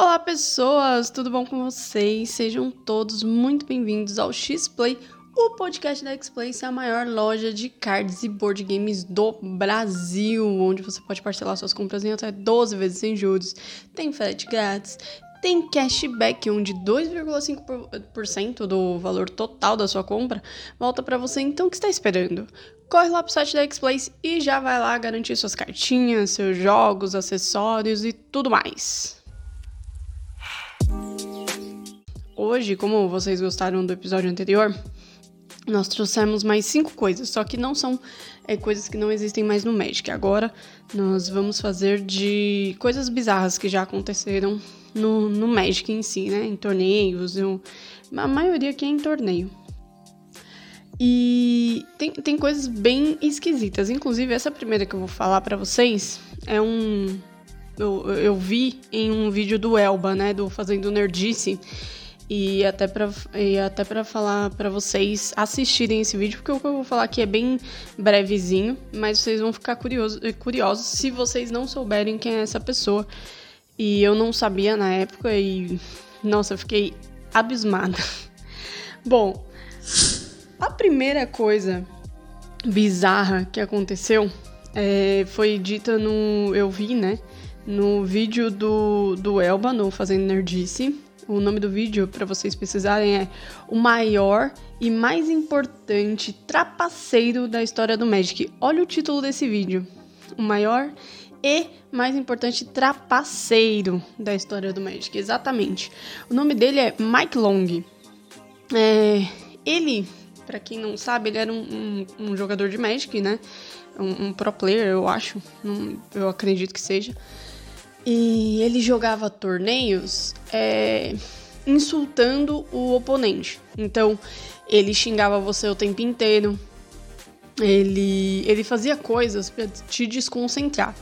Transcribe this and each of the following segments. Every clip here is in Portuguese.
Olá, pessoas! Tudo bom com vocês? Sejam todos muito bem-vindos ao X-Play, o podcast da X-Play, a maior loja de cards e board games do Brasil, onde você pode parcelar suas compras em até 12 vezes sem juros, tem frete grátis, tem cashback, onde 2,5% do valor total da sua compra volta para você. Então, o que está esperando? Corre lá pro site da X-Place e já vai lá garantir suas cartinhas, seus jogos, acessórios e tudo mais. Hoje, como vocês gostaram do episódio anterior, nós trouxemos mais cinco coisas, só que não são é, coisas que não existem mais no Magic. Agora nós vamos fazer de coisas bizarras que já aconteceram no, no Magic em si, né? Em torneios, eu, a maioria aqui é em torneio. E tem, tem coisas bem esquisitas. Inclusive, essa primeira que eu vou falar para vocês é um. Eu, eu vi em um vídeo do Elba, né? Do Fazendo Nerdice e até para e até para falar para vocês assistirem esse vídeo, porque o que eu vou falar aqui é bem brevezinho, mas vocês vão ficar curiosos, curiosos se vocês não souberem quem é essa pessoa. E eu não sabia na época e nossa, eu fiquei abismada. Bom, a primeira coisa bizarra que aconteceu é, foi dita no eu vi, né, no vídeo do do Elba no Fazendo Nerdice o nome do vídeo para vocês pesquisarem é o maior e mais importante trapaceiro da história do Magic. Olha o título desse vídeo. O maior e mais importante trapaceiro da história do Magic. Exatamente. O nome dele é Mike Long. É, ele, para quem não sabe, ele era um, um, um jogador de Magic, né? Um, um, pro player, eu acho. eu acredito que seja. E ele jogava torneios é, insultando o oponente. Então, ele xingava você o tempo inteiro. Ele, ele fazia coisas para te desconcentrar.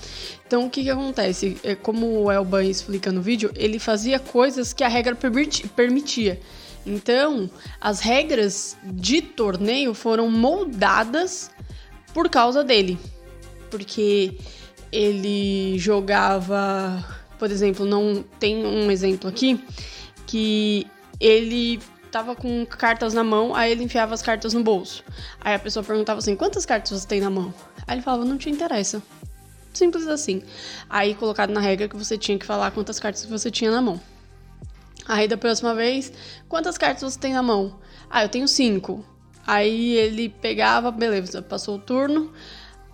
Então, o que, que acontece? É, como o Elba explica no vídeo, ele fazia coisas que a regra permitia. Então, as regras de torneio foram moldadas por causa dele. Porque ele jogava, por exemplo, não tem um exemplo aqui que ele tava com cartas na mão, aí ele enfiava as cartas no bolso. Aí a pessoa perguntava assim: "Quantas cartas você tem na mão?" Aí ele falava: "Não te interessa". Simples assim. Aí colocado na regra que você tinha que falar quantas cartas você tinha na mão. Aí da próxima vez, quantas cartas você tem na mão? Ah, eu tenho cinco. Aí ele pegava, beleza, passou o turno.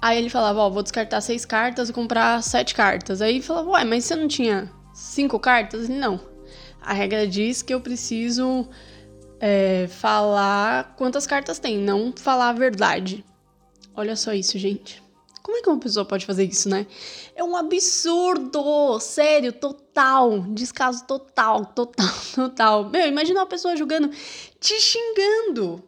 Aí ele falava, ó, vou descartar seis cartas e comprar sete cartas. Aí falava, ué, mas você não tinha cinco cartas? Ele, não. A regra diz que eu preciso é, falar quantas cartas tem, não falar a verdade. Olha só isso, gente. Como é que uma pessoa pode fazer isso, né? É um absurdo! Sério, total. Descaso total, total, total. Meu, imagina uma pessoa jogando, te xingando.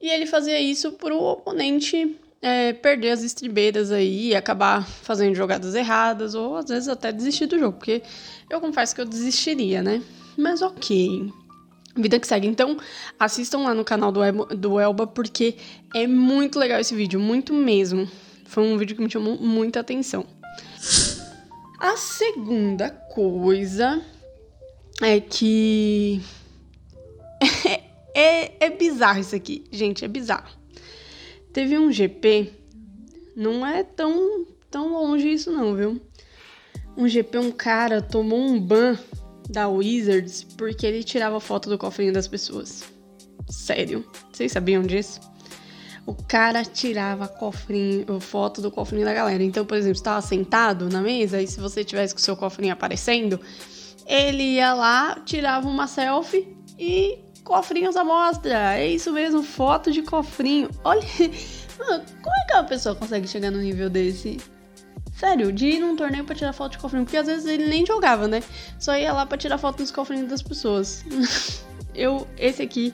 E ele fazia isso pro oponente é, perder as estribeiras aí acabar fazendo jogadas erradas, ou às vezes até desistir do jogo, porque eu confesso que eu desistiria, né? Mas ok. Vida que segue. Então, assistam lá no canal do, Elba, do Elba, porque é muito legal esse vídeo, muito mesmo. Foi um vídeo que me chamou muita atenção. A segunda coisa é que. é, é, é bizarro isso aqui, gente, é bizarro. Teve um GP, não é tão, tão longe isso não, viu? Um GP, um cara tomou um ban da Wizards porque ele tirava foto do cofrinho das pessoas. Sério? Vocês sabiam disso? O cara tirava cofrinho, foto do cofrinho da galera. Então, por exemplo, estava sentado na mesa e se você tivesse com o seu cofrinho aparecendo, ele ia lá, tirava uma selfie e Cofrinhos à mostra! É isso mesmo, foto de cofrinho. Olha, mano, como é que uma pessoa consegue chegar no nível desse? Sério, de ir num torneio pra tirar foto de cofrinho, porque às vezes ele nem jogava, né? Só ia lá pra tirar foto dos cofrinhos das pessoas. Eu, esse aqui,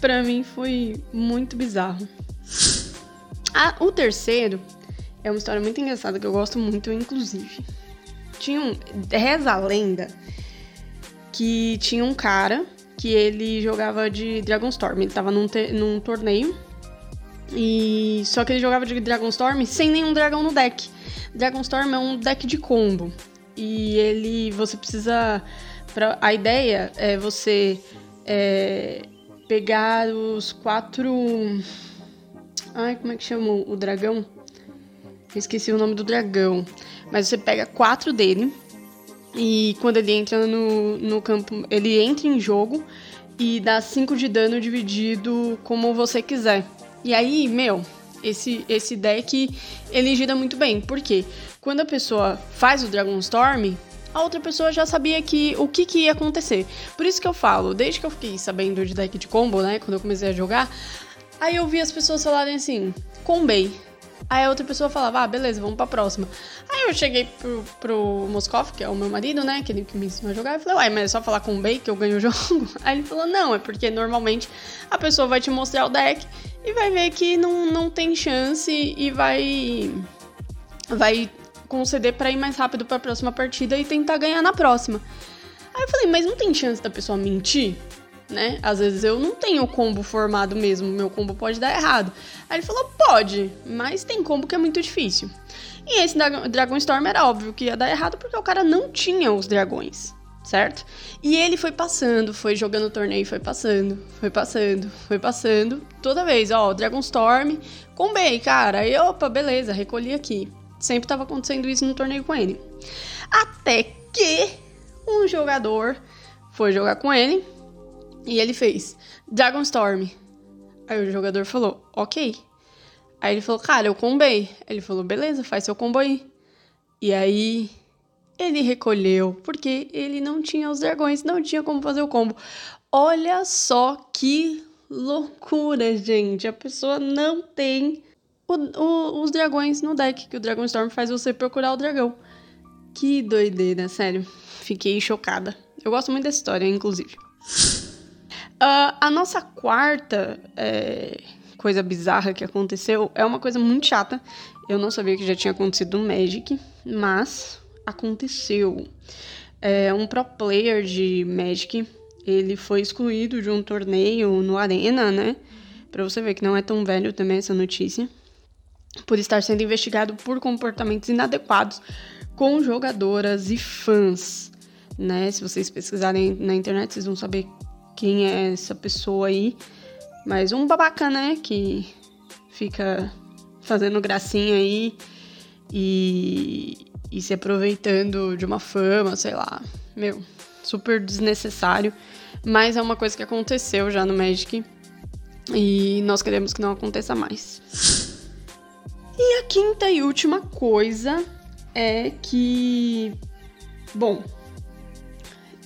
pra mim, foi muito bizarro. Ah, o terceiro é uma história muito engraçada que eu gosto muito, inclusive. Tinha um. Reza a lenda que tinha um cara que ele jogava de Dragonstorm. Ele tava num, num torneio. E só que ele jogava de Dragonstorm sem nenhum dragão no deck. Dragonstorm é um deck de combo. E ele você precisa Pra, a ideia é você é, pegar os quatro. Ai, como é que chama o dragão? Esqueci o nome do dragão. Mas você pega quatro dele. E quando ele entra no, no campo, ele entra em jogo e dá 5 de dano dividido como você quiser. E aí, meu, esse, esse deck ele gira muito bem. Porque quando a pessoa faz o Dragon Storm, a outra pessoa já sabia que o que, que ia acontecer. Por isso que eu falo, desde que eu fiquei sabendo de deck de combo, né? Quando eu comecei a jogar, aí eu vi as pessoas falarem assim, combei. Aí a outra pessoa falava, ah, beleza, vamos pra próxima. Aí eu cheguei pro, pro Moskov, que é o meu marido, né, que que me ensinou a jogar, e falei, uai, mas é só falar com o Bay que eu ganho o jogo? Aí ele falou, não, é porque normalmente a pessoa vai te mostrar o deck e vai ver que não, não tem chance e vai, vai conceder para ir mais rápido para a próxima partida e tentar ganhar na próxima. Aí eu falei, mas não tem chance da pessoa mentir? Né? Às vezes eu não tenho combo formado mesmo, meu combo pode dar errado. Aí ele falou, pode, mas tem combo que é muito difícil. E esse Dragon Storm era óbvio que ia dar errado porque o cara não tinha os dragões, certo? E ele foi passando, foi jogando o torneio, foi passando, foi passando, foi passando. Toda vez, ó, Dragon Storm, combei, cara. Aí, opa, beleza, recolhi aqui. Sempre tava acontecendo isso no torneio com ele. Até que um jogador foi jogar com ele e ele fez Dragon Storm. Aí o jogador falou, ok. Aí ele falou, cara, eu combei. Ele falou, beleza, faz seu combo aí. E aí ele recolheu, porque ele não tinha os dragões, não tinha como fazer o combo. Olha só que loucura, gente. A pessoa não tem o, o, os dragões no deck, que o Dragon Storm faz você procurar o dragão. Que doideira, sério. Fiquei chocada. Eu gosto muito dessa história, inclusive. Uh, a nossa quarta é, coisa bizarra que aconteceu é uma coisa muito chata. Eu não sabia que já tinha acontecido no Magic, mas aconteceu. É, um pro player de Magic, ele foi excluído de um torneio no Arena, né? Pra você ver que não é tão velho também essa notícia. Por estar sendo investigado por comportamentos inadequados com jogadoras e fãs, né? Se vocês pesquisarem na internet, vocês vão saber quem é essa pessoa aí. Mas um babaca, né? Que fica fazendo gracinha aí e, e se aproveitando de uma fama, sei lá. Meu, super desnecessário. Mas é uma coisa que aconteceu já no Magic. E nós queremos que não aconteça mais. E a quinta e última coisa é que. Bom,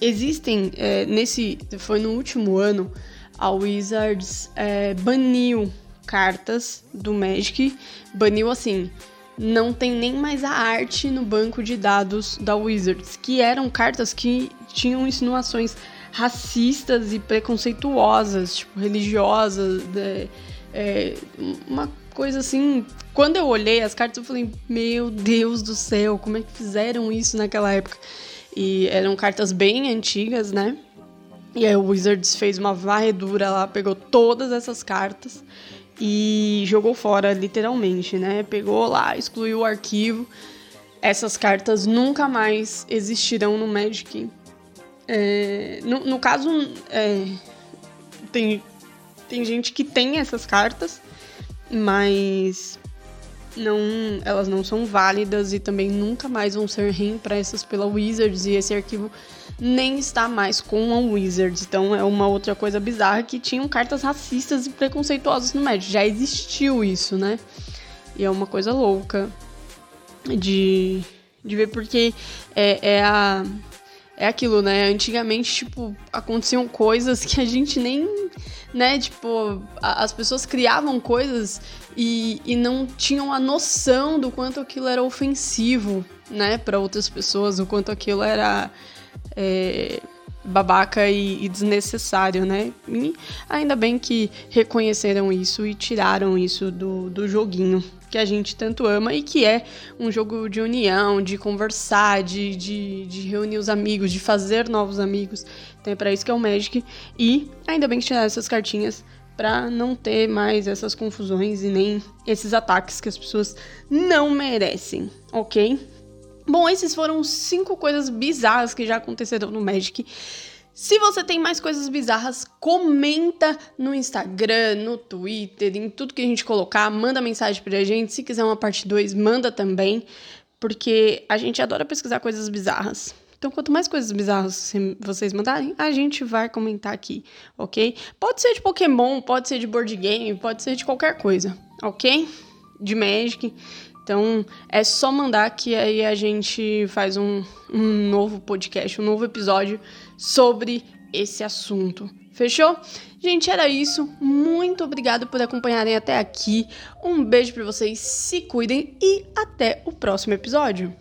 existem é, nesse foi no último ano a Wizards é, baniu cartas do Magic baniu assim não tem nem mais a arte no banco de dados da Wizards que eram cartas que tinham insinuações racistas e preconceituosas tipo religiosas é, é, uma coisa assim. Quando eu olhei as cartas eu falei meu Deus do céu como é que fizeram isso naquela época e eram cartas bem antigas, né? E aí o Wizards fez uma varredura lá, pegou todas essas cartas e jogou fora, literalmente, né? Pegou lá, excluiu o arquivo. Essas cartas nunca mais existirão no Magic. É, no, no, caso, é, tem, tem gente que tem essas cartas, mas não, elas não são válidas e também nunca mais vão ser reimpressas pela Wizards e esse arquivo nem está mais com a Wizards. Então é uma outra coisa bizarra que tinham cartas racistas e preconceituosas no Magic. Já existiu isso, né? E é uma coisa louca de, de ver porque é, é a é aquilo, né? Antigamente, tipo, aconteciam coisas que a gente nem, né? Tipo, a, as pessoas criavam coisas e, e não tinham a noção do quanto aquilo era ofensivo, né? Para outras pessoas, o quanto aquilo era. É, babaca e, e, desnecessário, né? E ainda bem que reconheceram isso e tiraram isso do, do joguinho que a gente tanto ama e que é um jogo de união, de conversar, de, de, de reunir os amigos, de fazer novos amigos. Então é pra isso que é o Magic. E ainda bem que tiraram essas cartinhas para não ter mais essas confusões e nem esses ataques que as pessoas não merecem, ok? Bom, esses foram cinco coisas bizarras que já aconteceram no Magic. Se você tem mais coisas bizarras, comenta no Instagram, no Twitter, em tudo que a gente colocar, manda mensagem pra gente. Se quiser uma parte 2, manda também, porque a gente adora pesquisar coisas bizarras. Então, quanto mais coisas bizarras vocês mandarem, a gente vai comentar aqui, ok? Pode ser de Pokémon, pode ser de board game, pode ser de qualquer coisa, ok? De Magic. Então é só mandar que aí a gente faz um, um novo podcast, um novo episódio sobre esse assunto. Fechou? Gente, era isso. Muito obrigado por acompanharem até aqui. Um beijo para vocês, se cuidem e até o próximo episódio.